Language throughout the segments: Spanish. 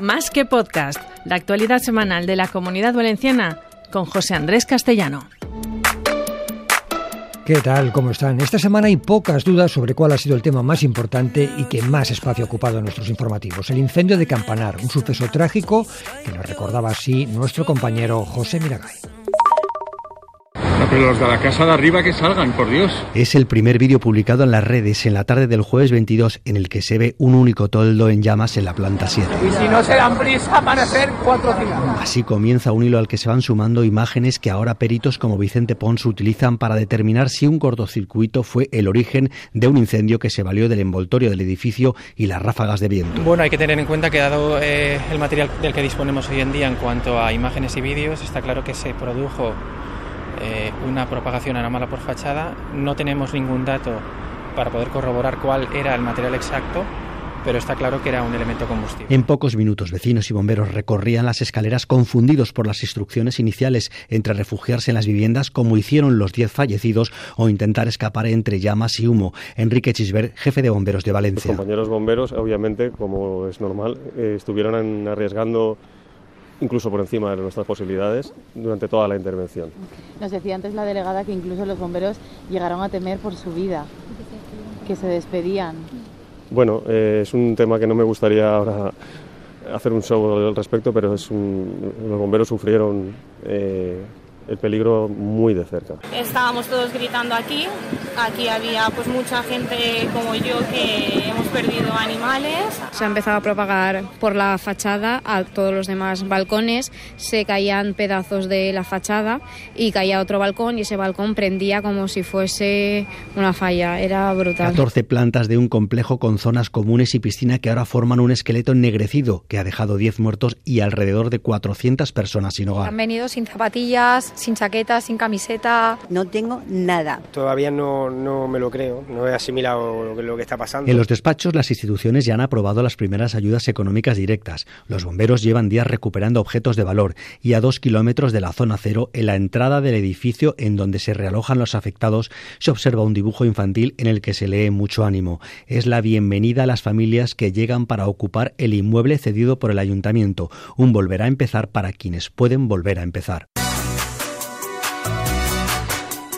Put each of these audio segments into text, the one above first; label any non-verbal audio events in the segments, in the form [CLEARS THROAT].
Más que podcast, la actualidad semanal de la comunidad valenciana con José Andrés Castellano. ¿Qué tal? ¿Cómo están? Esta semana hay pocas dudas sobre cuál ha sido el tema más importante y que más espacio ha ocupado en nuestros informativos. El incendio de Campanar, un suceso trágico que nos recordaba así nuestro compañero José Miragay. Pero los de la casa de arriba que salgan, por Dios. Es el primer vídeo publicado en las redes en la tarde del jueves 22 en el que se ve un único toldo en llamas en la planta 7. Y si no se dan prisa van a ser cuatro días. Así comienza un hilo al que se van sumando imágenes que ahora peritos como Vicente Pons utilizan para determinar si un cortocircuito fue el origen de un incendio que se valió del envoltorio del edificio y las ráfagas de viento. Bueno, hay que tener en cuenta que dado eh, el material del que disponemos hoy en día en cuanto a imágenes y vídeos, está claro que se produjo eh, una propagación anómala por fachada. No tenemos ningún dato para poder corroborar cuál era el material exacto, pero está claro que era un elemento combustible. En pocos minutos, vecinos y bomberos recorrían las escaleras confundidos por las instrucciones iniciales entre refugiarse en las viviendas, como hicieron los 10 fallecidos, o intentar escapar entre llamas y humo. Enrique Chisber, jefe de bomberos de Los Valencia. compañeros bomberos, obviamente, como es normal, eh, estuvieron arriesgando incluso por encima de nuestras posibilidades durante toda la intervención. Nos decía antes la delegada que incluso los bomberos llegaron a temer por su vida, que se despedían. Bueno, eh, es un tema que no me gustaría ahora hacer un show al respecto, pero es un- los bomberos sufrieron eh, el peligro muy de cerca. Estábamos todos gritando aquí. Aquí había pues mucha gente como yo que hemos perdido animales. Se ha empezado a propagar por la fachada a todos los demás balcones, se caían pedazos de la fachada y caía otro balcón y ese balcón prendía como si fuese una falla, era brutal. 14 plantas de un complejo con zonas comunes y piscina que ahora forman un esqueleto ennegrecido que ha dejado 10 muertos y alrededor de 400 personas sin hogar. Han venido sin zapatillas, sin chaqueta, sin camiseta. No tengo nada. Todavía no, no me lo creo, no he asimilado lo que, lo que está pasando. En los despachos, las instituciones ya han aprobado las primeras ayudas económicas directas. Los bomberos llevan días recuperando objetos de valor y a dos kilómetros de la zona cero, en la entrada del edificio en donde se realojan los afectados, se observa un dibujo infantil en el que se lee mucho ánimo. Es la bienvenida a las familias que llegan para ocupar el inmueble cedido por el ayuntamiento. Un volver a empezar para quienes pueden volver a empezar.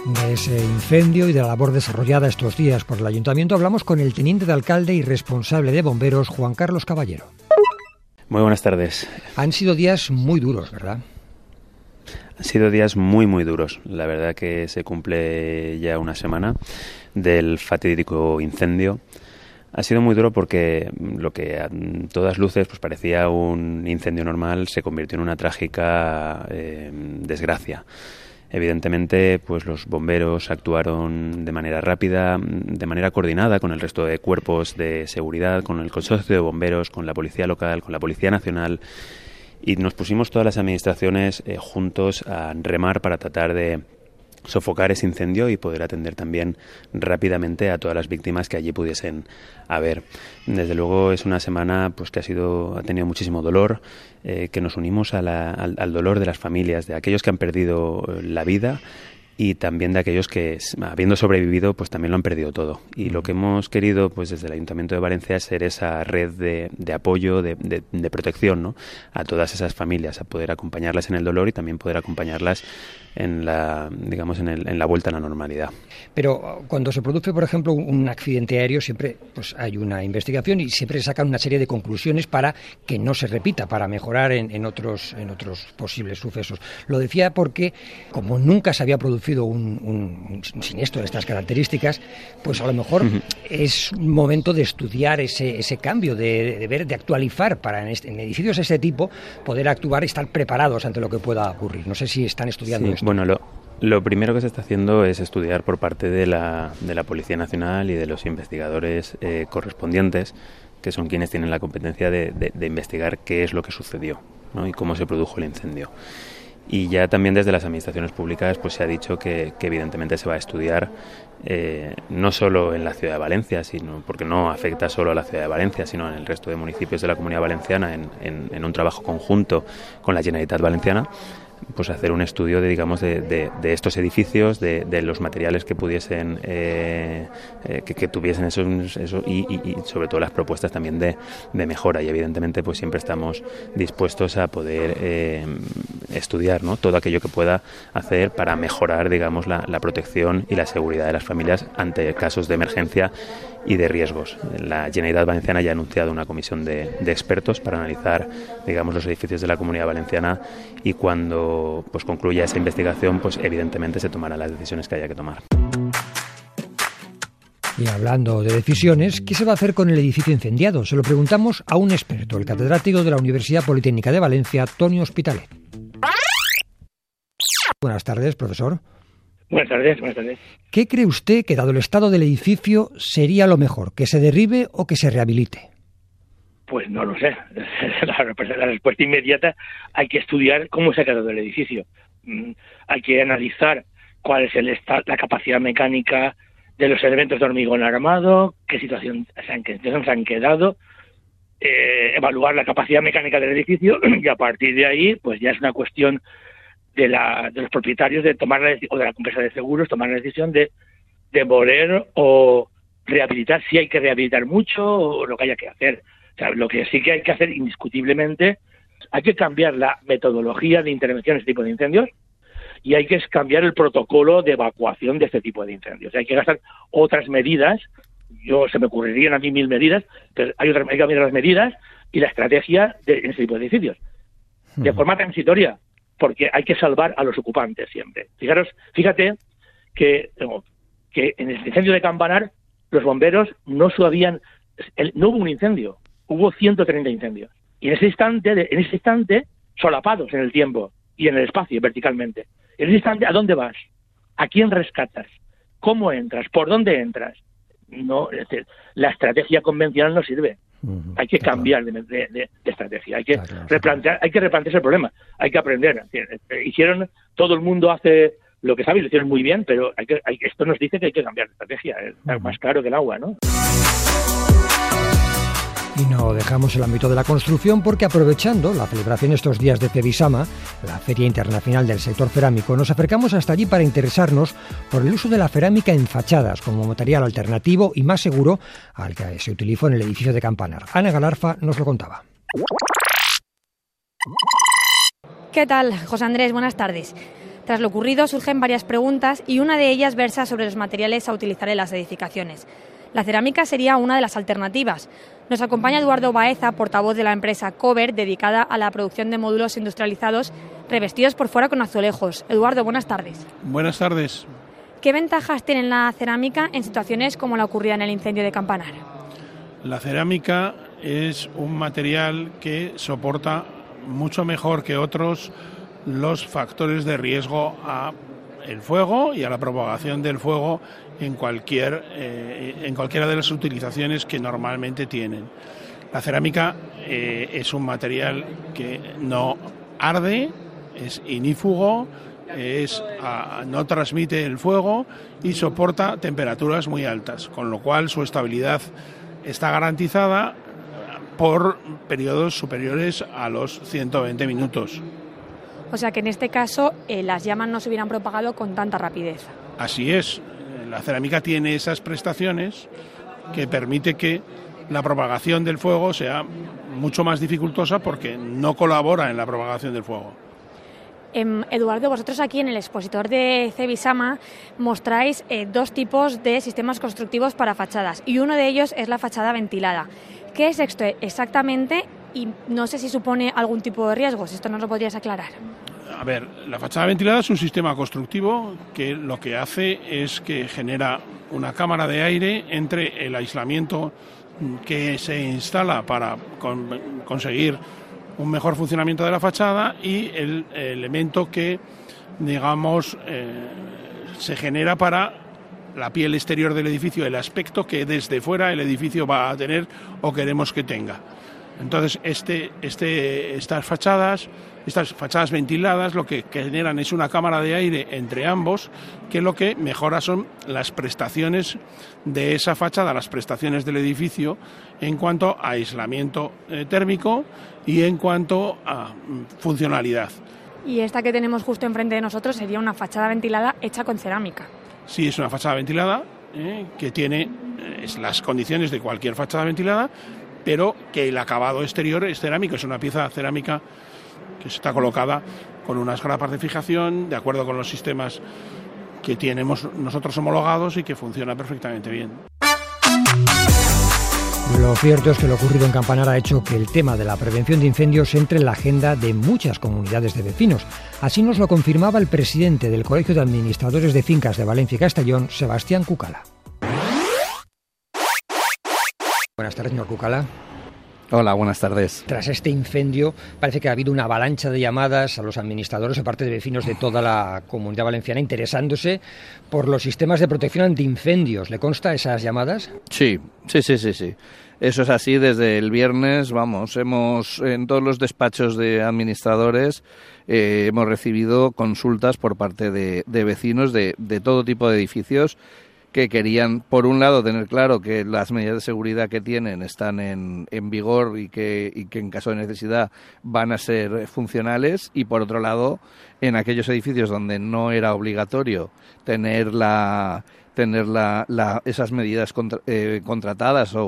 De ese incendio y de la labor desarrollada estos días por el ayuntamiento hablamos con el teniente de alcalde y responsable de bomberos, Juan Carlos Caballero. Muy buenas tardes. Han sido días muy duros, ¿verdad? Han sido días muy, muy duros. La verdad que se cumple ya una semana del fatídico incendio. Ha sido muy duro porque lo que a todas luces pues parecía un incendio normal se convirtió en una trágica eh, desgracia. Evidentemente, pues los bomberos actuaron de manera rápida, de manera coordinada con el resto de cuerpos de seguridad, con el consorcio de bomberos, con la policía local, con la policía nacional y nos pusimos todas las administraciones eh, juntos a remar para tratar de sofocar ese incendio y poder atender también rápidamente a todas las víctimas que allí pudiesen haber. Desde luego es una semana pues que ha sido ha tenido muchísimo dolor, eh, que nos unimos al, al dolor de las familias, de aquellos que han perdido eh, la vida y también de aquellos que habiendo sobrevivido pues también lo han perdido todo y lo que hemos querido pues desde el Ayuntamiento de Valencia es ser esa red de, de apoyo de, de- de protección ¿no? a todas esas familias a poder acompañarlas en el dolor y también poder acompañarlas en la digamos en, el- en la vuelta a la normalidad Pero cuando se produce, por ejemplo, un accidente aéreo, siempre pues, hay una investigación y siempre se sacan una serie de conclusiones para que no se repita, para mejorar en, en otros, en otros posibles sucesos. Lo decía porque, como nunca se había producido un, un- un siniestro de estas características, pues a lo mejor es un momento de estudiar ese, ese cambio, de, de ver, de actualizar para en, este- en edificios de este tipo poder actuar y estar preparados ante lo que pueda ocurrir. No sé si están estudiando Sí, esto. Bueno, lo, lo primero que se está haciendo es estudiar por parte de la, de la Policía Nacional y de los investigadores eh, correspondientes, que son quienes tienen la competencia de, de- de investigar qué es lo que sucedió ¿no? y cómo se produjo el incendio. Y ya también desde las administraciones públicas pues se ha dicho que, que evidentemente se va a estudiar eh, no solo en la ciudad de Valencia, sino porque no afecta solo a la ciudad de Valencia, sino en el resto de municipios de la comunidad valenciana en, en- en un trabajo conjunto con la Generalitat Valenciana pues hacer un estudio de digamos de, estos edificios de, los materiales que pudiesen eh, eh, que, tuviesen eso, y, sobre todo las propuestas también de, mejora. Y evidentemente pues siempre estamos dispuestos a poder eh, estudiar ¿no? todo aquello que pueda hacer para mejorar digamos la, protección y la seguridad de las familias ante casos de emergencia y de riesgos. La Generalitat Valenciana ya ha anunciado una comisión de, expertos para analizar, digamos, los edificios de la Comunidad Valenciana y cuando pues concluya esa investigación, pues evidentemente se tomarán las decisiones que haya que tomar. Y hablando de decisiones, ¿qué se va a hacer con el edificio incendiado? Se lo preguntamos a un experto, el catedrático de la Universidad Politécnica de Valencia, Antonio Hospitalet. Buenas tardes, profesor. Buenas tardes, buenas tardes. ¿Qué cree usted que, dado el estado del edificio, sería lo mejor? ¿Que se derribe o que se rehabilite? Pues no lo sé. [LAUGHS] La, respuesta inmediata hay que estudiar cómo se ha quedado el edificio. Mm, hay que analizar cuál es el la capacidad mecánica de los elementos de hormigón armado, qué situación se han, se han quedado, eh, evaluar la capacidad mecánica del edificio [CLEARS THROAT] y a partir de ahí, pues ya es una cuestión de, la, de los propietarios de tomar la, o de la empresa de seguros tomar la decisión de demoler o rehabilitar si hay que rehabilitar mucho o lo que haya que hacer. O sea, lo que sí que hay que hacer indiscutiblemente, hay que cambiar la metodología de intervención en este tipo de incendios y hay que cambiar el protocolo de evacuación de este tipo de incendios. Hay que gastar otras medidas. Yo se me ocurrirían a mí mil medidas, pero hay, otras, hay que cambiar las medidas y la estrategia de, en este tipo de edificios. De forma transitoria, porque hay que salvar a los ocupantes siempre. Fijaros, fíjate que, que en el incendio de Campanar los bomberos no sabían, no hubo un incendio, hubo 130 incendios. Y en ese instante, en ese instante, solapados en el tiempo y en el espacio verticalmente. En ese instante, ¿a dónde vas? ¿A quién rescatas? ¿Cómo entras? ¿Por dónde entras? No, la estrategia convencional no sirve. Hay que cambiar de, estrategia, hay que replantear, hay que replantearse el problema, hay que aprender. Eh, hicieron, todo el mundo hace lo que sabe y lo hicieron muy bien, pero hay que, esto nos dice que hay que cambiar de estrategia, es más claro que el agua, ¿no? Y no dejamos el ámbito de la construcción porque aprovechando la celebración estos días de Cevisama, la Feria Internacional del Sector Cerámico, nos acercamos hasta allí para interesarnos por el uso de la cerámica en fachadas como material alternativo y más seguro al que se utilizó en el edificio de Campanar. Ana Galarfa nos lo contaba. ¿Qué tal, José Andrés? Buenas tardes. Tras lo ocurrido surgen varias preguntas y una de ellas versa sobre los materiales a utilizar en las edificaciones. La cerámica sería una de las alternativas. Nos acompaña Eduardo Baeza, portavoz de la empresa Cover, dedicada a la producción de módulos industrializados revestidos por fuera con azulejos. Eduardo, buenas tardes. Buenas tardes. ¿Qué ventajas tiene la cerámica en situaciones como la ocurrida en el incendio de Campanar? La cerámica es un material que soporta mucho mejor que otros los factores de riesgo a el fuego y a la propagación del fuego en, cualquier, eh, en cualquiera de las utilizaciones que normalmente tienen. La cerámica eh, es un material que no arde, es inífugo, es, no transmite el fuego y soporta temperaturas muy altas, con lo cual su estabilidad está garantizada por periodos superiores a los 120 minutos. O sea que en este caso eh, las llamas no se hubieran propagado con tanta rapidez. Así es. La cerámica tiene esas prestaciones que permite que la propagación del fuego sea mucho más dificultosa porque no colabora en la propagación del fuego. Em, Eduardo, vosotros aquí en el expositor de Cebisama mostráis eh, dos tipos de sistemas constructivos para fachadas y uno de ellos es la fachada ventilada. ¿Qué es esto exactamente y no sé si supone algún tipo de riesgos. ¿Esto nos lo podrías aclarar? A ver, la fachada ventilada es un sistema constructivo que lo que hace es que genera una cámara de aire entre el aislamiento que se instala para conseguir un mejor funcionamiento de la fachada y el elemento que, digamos, eh, se genera para la piel exterior del edificio, el aspecto que desde fuera el edificio va a tener o queremos que tenga. Entonces, este, este, estas fachadas, estas fachadas ventiladas, lo que generan es una cámara de aire entre ambos, que lo que mejora son las prestaciones de esa fachada, las prestaciones del edificio en cuanto a aislamiento eh, térmico y en cuanto a mm, funcionalidad. Y esta que tenemos justo enfrente de nosotros sería una fachada ventilada hecha con cerámica. Sí, es una fachada ventilada ¿eh? que tiene eh, las condiciones de cualquier fachada ventilada, pero que el acabado exterior es cerámico, es una pieza cerámica que está colocada con unas grapas de fijación de acuerdo con los sistemas que tenemos nosotros homologados y que funciona perfectamente bien. Lo cierto es que lo ocurrido en Campanar ha hecho que el tema de la prevención de incendios entre en la agenda de muchas comunidades de vecinos. Así nos lo confirmaba el presidente del Colegio de Administradores de Fincas de Valencia y Castellón, Sebastián Cucala. Buenas tardes, señor Cucala. Hola, buenas tardes. Tras este incendio, parece que ha habido una avalancha de llamadas a los administradores, aparte de vecinos de toda la comunidad valenciana, interesándose por los sistemas de protección ante incendios. ¿Le consta esas llamadas? Sí, sí, sí, sí, sí. Eso es así desde el viernes, vamos, hemos en todos los despachos de administradores eh, hemos recibido consultas por parte de, vecinos de, de todo tipo de edificios que querían, por un lado, tener claro que las medidas de seguridad que tienen están en, en vigor y que, y que en caso de necesidad van a ser funcionales y, por otro lado, en aquellos edificios donde no era obligatorio tener la tener la, la, esas medidas eh, contratadas o,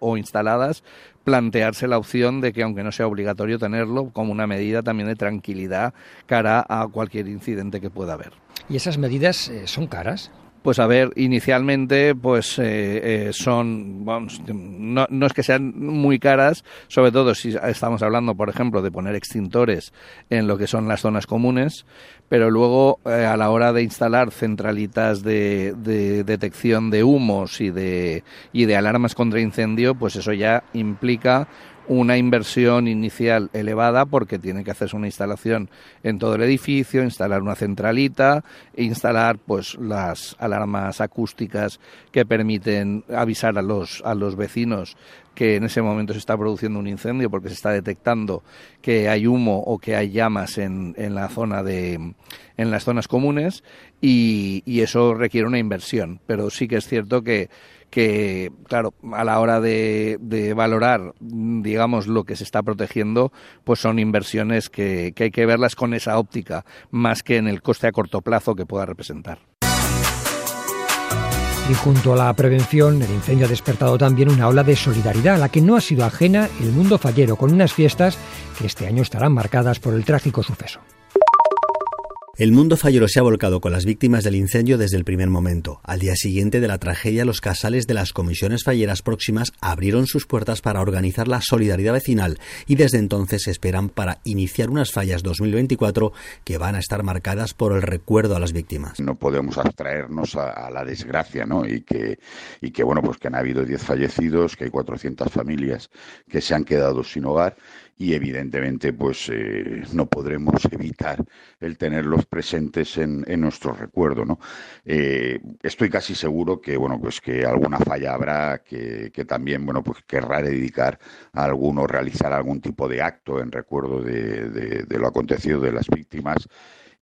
o, instaladas, plantearse la opción de que, aunque no sea obligatorio tenerlo, como una medida también de tranquilidad cara a cualquier incidente que pueda haber. ¿Y esas medidas eh, son caras? Pues a ver, inicialmente pues eh, eh, son, vamos, no, no, es que sean muy caras, sobre todo si estamos hablando, por ejemplo, de poner extintores en lo que son las zonas comunes, pero luego eh, a la hora de instalar centralitas de, de, detección de humos y de, y de alarmas contra incendio, pues eso ya implica una inversión inicial elevada porque tiene que hacerse una instalación en todo el edificio, instalar una centralita, instalar pues las alarmas acústicas que permiten avisar a los a los vecinos que en ese momento se está produciendo un incendio porque se está detectando que hay humo o que hay llamas en, en la zona de en las zonas comunes y, y eso requiere una inversión. Pero sí que es cierto que que, claro, a la hora de, valorar, digamos, lo que se está protegiendo, pues son inversiones que, que hay que verlas con esa óptica, más que en el coste a corto plazo que pueda representar. Y junto a la prevención, el incendio ha despertado también una ola de solidaridad a la que no ha sido ajena el mundo fallero, con unas fiestas que este año estarán marcadas por el trágico suceso. El mundo fallero se ha volcado con las víctimas del incendio desde el primer momento. Al día siguiente de la tragedia, los casales de las comisiones falleras próximas abrieron sus puertas para organizar la solidaridad vecinal y desde entonces esperan para iniciar unas fallas 2024 que van a estar marcadas por el recuerdo a las víctimas. No podemos abstraernos a, la desgracia, ¿no? Y que, y que, bueno, pues que han habido 10 fallecidos, que hay 400 familias que se han quedado sin hogar y evidentemente pues eh, no podremos evitar el tenerlos presentes en, nuestro recuerdo no eh, estoy casi seguro que bueno pues que alguna falla habrá que, también bueno pues querrá dedicar a alguno realizar algún tipo de acto en recuerdo de lo acontecido de las víctimas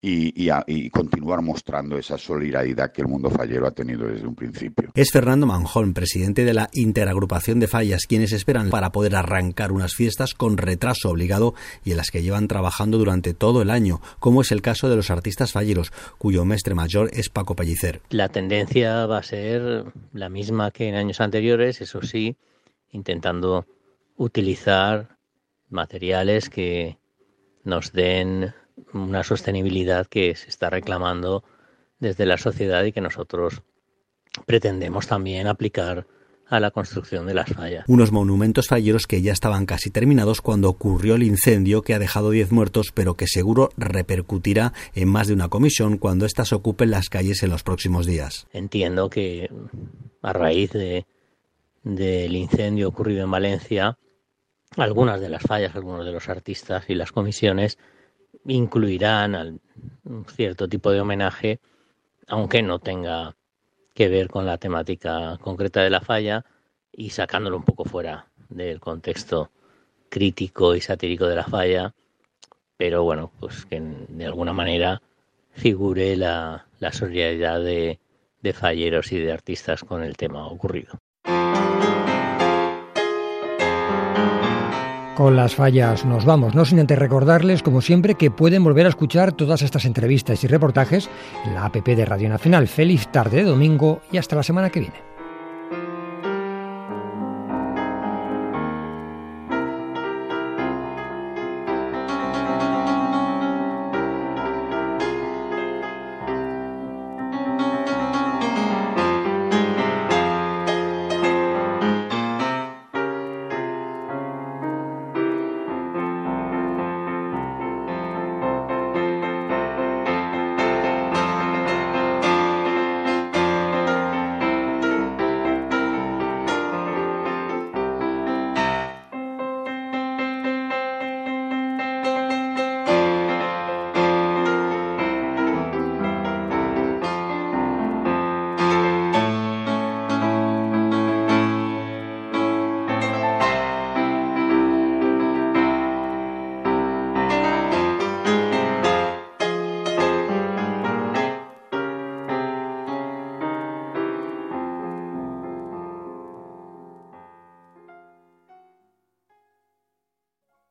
y, continuar mostrando esa solidaridad que el mundo fallero ha tenido desde un principio. Es Fernando Manjón, presidente de la Interagrupación de Fallas, quienes esperan para poder arrancar unas fiestas con retraso obligado y en las que llevan trabajando durante todo el año, como es el caso de los artistas falleros, cuyo mestre mayor es Paco Pellicer. La tendencia va a ser la misma que en años anteriores, eso sí, intentando utilizar materiales que nos den una sostenibilidad que se está reclamando desde la sociedad y que nosotros pretendemos también aplicar a la construcción de las fallas. Unos monumentos falleros que ya estaban casi terminados cuando ocurrió el incendio que ha dejado 10 muertos, pero que seguro repercutirá en más de una comisión cuando éstas ocupen las calles en los próximos días. Entiendo que a raíz de, del incendio ocurrido en Valencia, algunas de las fallas, algunos de los artistas y las comisiones incluirán un cierto tipo de homenaje, aunque no tenga que ver con la temática concreta de la falla y sacándolo un poco fuera del contexto crítico y satírico de la falla, pero bueno, pues que de alguna manera figure la, solidaridad de falleros y de artistas con el tema ocurrido. Con las fallas nos vamos, no sin antes recordarles, como siempre, que pueden volver a escuchar todas estas entrevistas y reportajes en la APP de Radio Nacional. Feliz tarde de domingo y hasta la semana que viene.